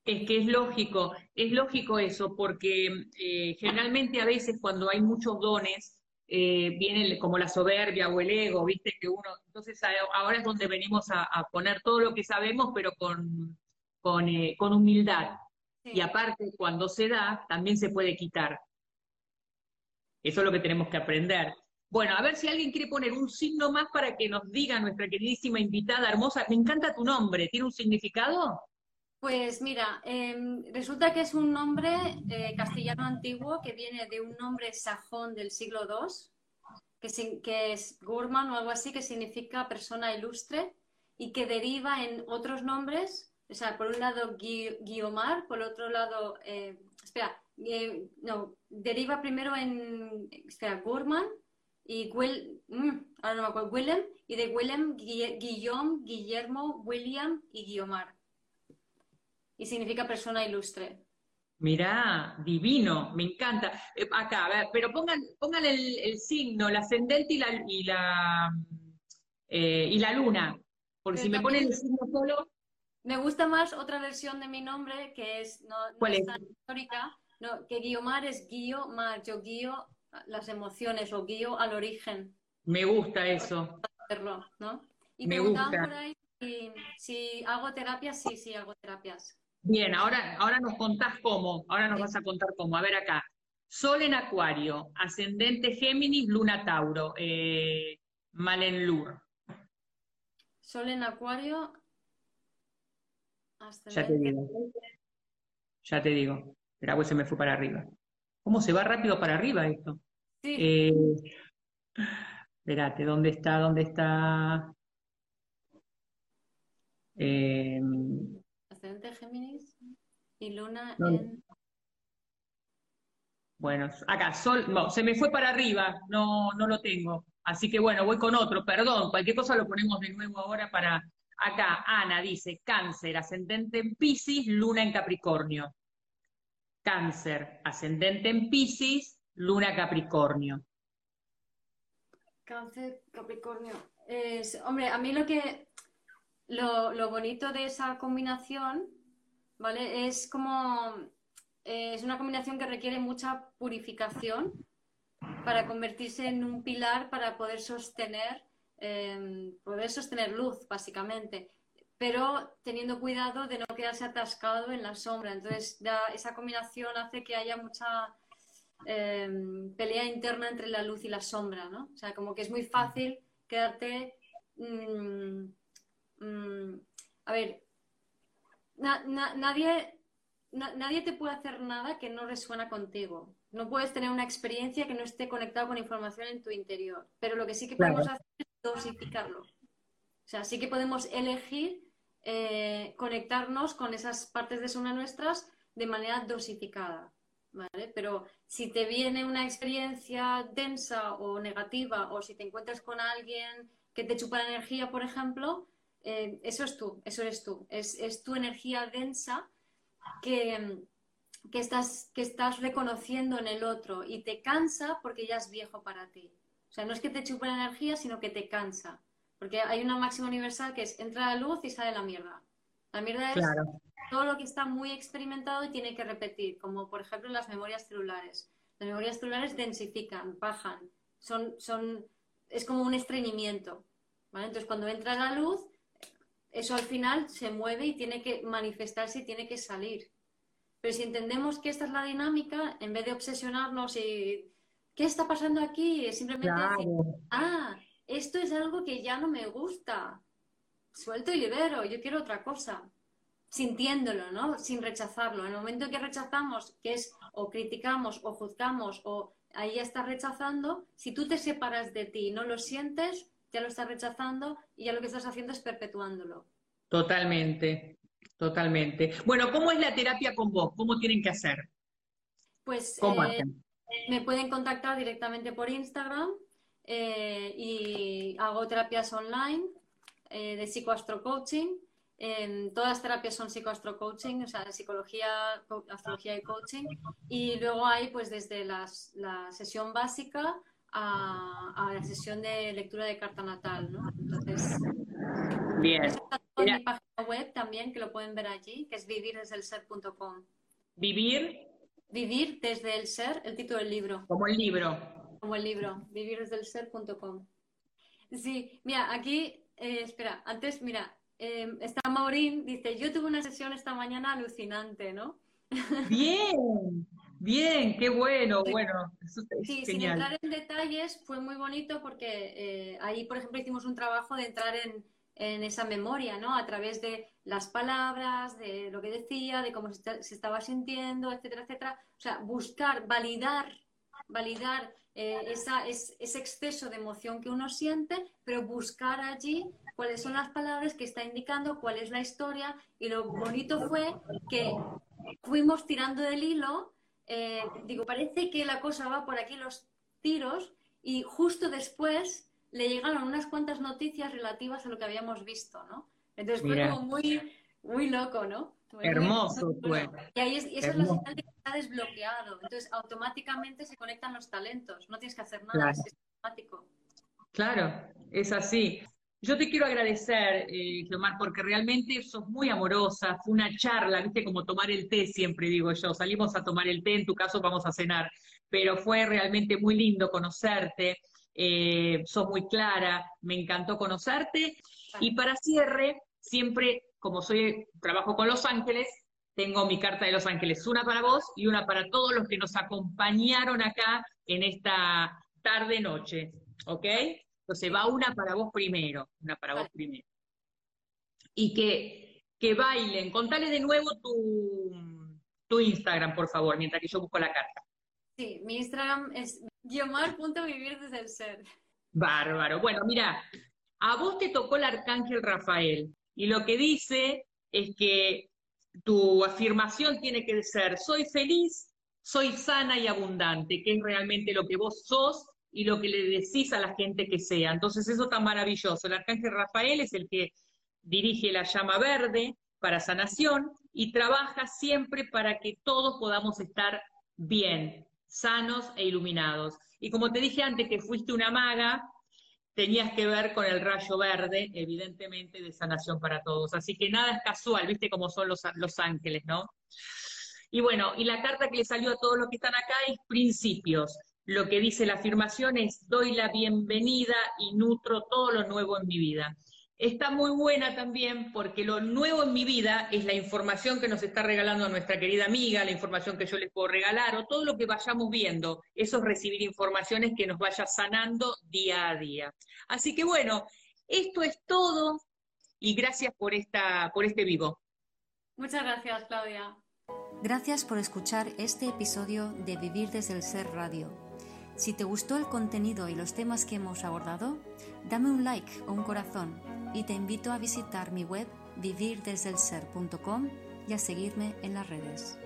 Es que es lógico, es lógico eso, porque eh, generalmente a veces cuando hay muchos dones, eh, viene como la soberbia o el ego, viste que uno, entonces ahora es donde venimos a, poner todo lo que sabemos, pero con, con, eh, con humildad. Y aparte, cuando se da, también se puede quitar. Eso es lo que tenemos que aprender. Bueno, a ver si alguien quiere poner un signo más para que nos diga nuestra queridísima invitada hermosa. Me encanta tu nombre, ¿tiene un significado?
Pues mira, em, resulta que es un nombre eh, castellano antiguo que viene de un nombre sajón del siglo II, que, que es Gurman o algo así, que significa persona ilustre y que deriva en otros nombres, o sea, por un lado Guiomar, por otro lado, eh, espera, eh, no, deriva primero en, espera, Gurman y Will, mm, ahora no me acuerdo, Willem, y de Willem, Guillaume, Guillermo, William y Guiomar y significa persona ilustre.
Mirá, divino, me encanta. Eh, acá, a ver, pero pongan, pongan el, signo, el ascendente y la, y la, eh, y la luna. Porque si me ponen el signo solo.
Me gusta más otra versión de mi nombre, que es no, ¿Cuál es? tan histórica, no, que Guiomar es Guiomar, yo guío las emociones o guío al origen.
Me gusta eso.
¿no? Y me gusta. por ahí si, si hago terapias, sí, sí, hago terapias.
Bien, ahora, ahora nos contás cómo, ahora nos vas a contar cómo. A ver acá. Sol en Acuario, ascendente Géminis, Luna Tauro, eh, Malenlur.
Sol en Acuario.
Ya te digo. Ya te digo. Pero pues se me fue para arriba. ¿Cómo se va rápido para arriba esto? Sí. Eh, espérate, ¿dónde está? ¿Dónde está?
Eh, ascendente Géminis y Luna en...
Bueno, acá, Sol, no, se me fue para arriba, no, no lo tengo. Así que bueno, voy con otro, perdón, cualquier cosa lo ponemos de nuevo ahora para... Acá, Ana dice, cáncer, ascendente en Pisces, luna en Capricornio. Cáncer, ascendente en Pisces, luna Capricornio.
Cáncer, Capricornio. hombre, a mí lo que lo, bonito de esa combinación, ¿vale? Es como, es una combinación que requiere mucha purificación para convertirse en un pilar para poder sostener, em, poder sostener luz, básicamente, pero teniendo cuidado de no quedarse atascado en la sombra. Entonces, esa combinación hace que haya mucha em, pelea interna entre la luz y la sombra, ¿no? O sea, como que es muy fácil quedarte... Mm, Mm, a ver, nadie, nadie te puede hacer nada que no resuena contigo. No puedes tener una experiencia que no esté conectada con información en tu interior. Pero lo que sí que podemos hacer es dosificarlo. O sea, sí que podemos elegir eh, conectarnos con esas partes de zona nuestras de manera dosificada. ¿vale? Pero si te viene una experiencia densa o negativa, o si te encuentras con alguien que te chupa la energía, por ejemplo, eh, eso es tú, eso eres tú. Es, tu energía densa que, que, estás, que estás reconociendo en el otro y te cansa porque ya es viejo para ti. O sea, no es que te chupe la energía, sino que te cansa. Porque hay una máxima universal que es entra la luz y sale la mierda. La mierda es todo lo que está muy experimentado y tiene que repetir, como por ejemplo las memorias celulares. Las memorias celulares densifican, bajan, son, son, es como un estreñimiento. Entonces, cuando entra la luz, eso al final se mueve y tiene que manifestarse y tiene que salir. Pero si entendemos que esta es la dinámica, en vez de obsesionarnos y ¿qué está pasando aquí? Es simplemente decir, ah, esto es algo que ya no me gusta. Suelto y libero, yo quiero otra cosa. Sintiéndolo, ¿no? Sin rechazarlo. En el momento que rechazamos, que es o criticamos o juzgamos o ahí ya estás rechazando, si tú te separas de ti y no lo sientes, ya lo estás rechazando y ya lo que estás haciendo es perpetuándolo.
Totalmente, totalmente. Bueno, ¿cómo es la terapia con vos? ¿Cómo tienen que hacer?
Pues eh, me pueden contactar directamente por Instagram eh, y hago terapias online eh, de psicoastrocoaching. todas las terapias son psicoastrocoaching, o sea, psicología, astrología y coaching. Y luego hay, pues, desde la sesión básica a, la sesión de lectura de carta natal, ¿no? Entonces,
bien.
Está en mi página web también, que lo pueden ver allí, que es vivirdesdelser.com.
¿Vivir?
Vivir desde el ser, el título del libro.
Como el libro.
Como el libro, vivirdesdelser.com. Sí, mira, aquí, eh, espera, antes, mira, em, está Maurín, dice, yo tuve una sesión esta mañana alucinante, ¿no?
Bien, bien, qué bueno, bueno.
sí, sin entrar en detalles, fue muy bonito porque eh, ahí, por ejemplo, hicimos un trabajo de entrar en, en, esa memoria, ¿no? A través de las palabras, de lo que decía, de cómo se, estaba sintiendo, etcétera, etcétera. O sea, buscar, validar, validar eh, esa, ese exceso de emoción que uno siente, pero buscar allí cuáles son las palabras que está indicando, cuál es la historia. Y lo bonito fue que fuimos tirando del hilo, eh, digo, parece que la cosa va por aquí los tiros y justo después le llegaron unas cuantas noticias relativas a lo que habíamos visto, ¿no? Entonces fue como muy, muy loco, ¿no?
Hermoso, pues.
Y ahí es, es la señal de que está desbloqueado. Entonces automáticamente se conectan los talentos. No tienes que hacer nada, es automático.
Claro, es así. Yo te quiero agradecer, eh, porque realmente sos muy amorosa, fue una charla, viste, como tomar el té, siempre digo yo, salimos a tomar el té, en tu caso vamos a cenar, pero fue realmente muy lindo conocerte, eh, sos muy clara, me encantó conocerte, y para cierre, siempre, como soy, trabajo con Los Ángeles, tengo mi carta de Los Ángeles, una para vos y una para todos los que nos acompañaron acá en esta tarde-noche, ¿ok? Entonces va una para vos primero, una para vos primero. Y que, que bailen. Contale de nuevo tu, tu Instagram, por favor, mientras que yo busco la carta.
Sí, mi Instagram es guiomar.vivir desde el ser.
Bárbaro. Bueno, mira, a vos te tocó el arcángel Rafael y lo que dice es que tu afirmación tiene que ser, soy feliz, soy sana y abundante, que es realmente lo que vos sos y lo que le decís a la gente que sea. Entonces eso está maravilloso. El arcángel Rafael es el que dirige la llama verde para sanación y trabaja siempre para que todos podamos estar bien, sanos e iluminados. Y como te dije antes que fuiste una maga, tenías que ver con el rayo verde, evidentemente, de sanación para todos. Así que nada es casual, viste cómo son los, los ángeles, ¿no? Y bueno, y la carta que le salió a todos los que están acá es principios lo que dice la afirmación es, doy la bienvenida y nutro todo lo nuevo en mi vida. Está muy buena también porque lo nuevo en mi vida es la información que nos está regalando nuestra querida amiga, la información que yo les puedo regalar o todo lo que vayamos viendo. Eso es recibir informaciones que nos vaya sanando día a día. Así que bueno, esto es todo y gracias por, esta, por este vivo.
Muchas gracias, Claudia.
Gracias por escuchar este episodio de Vivir desde el Ser Radio. Si te gustó el contenido y los temas que hemos abordado, dame un like o un corazón y te invito a visitar mi web vivirdesdelser.com y a seguirme en las redes.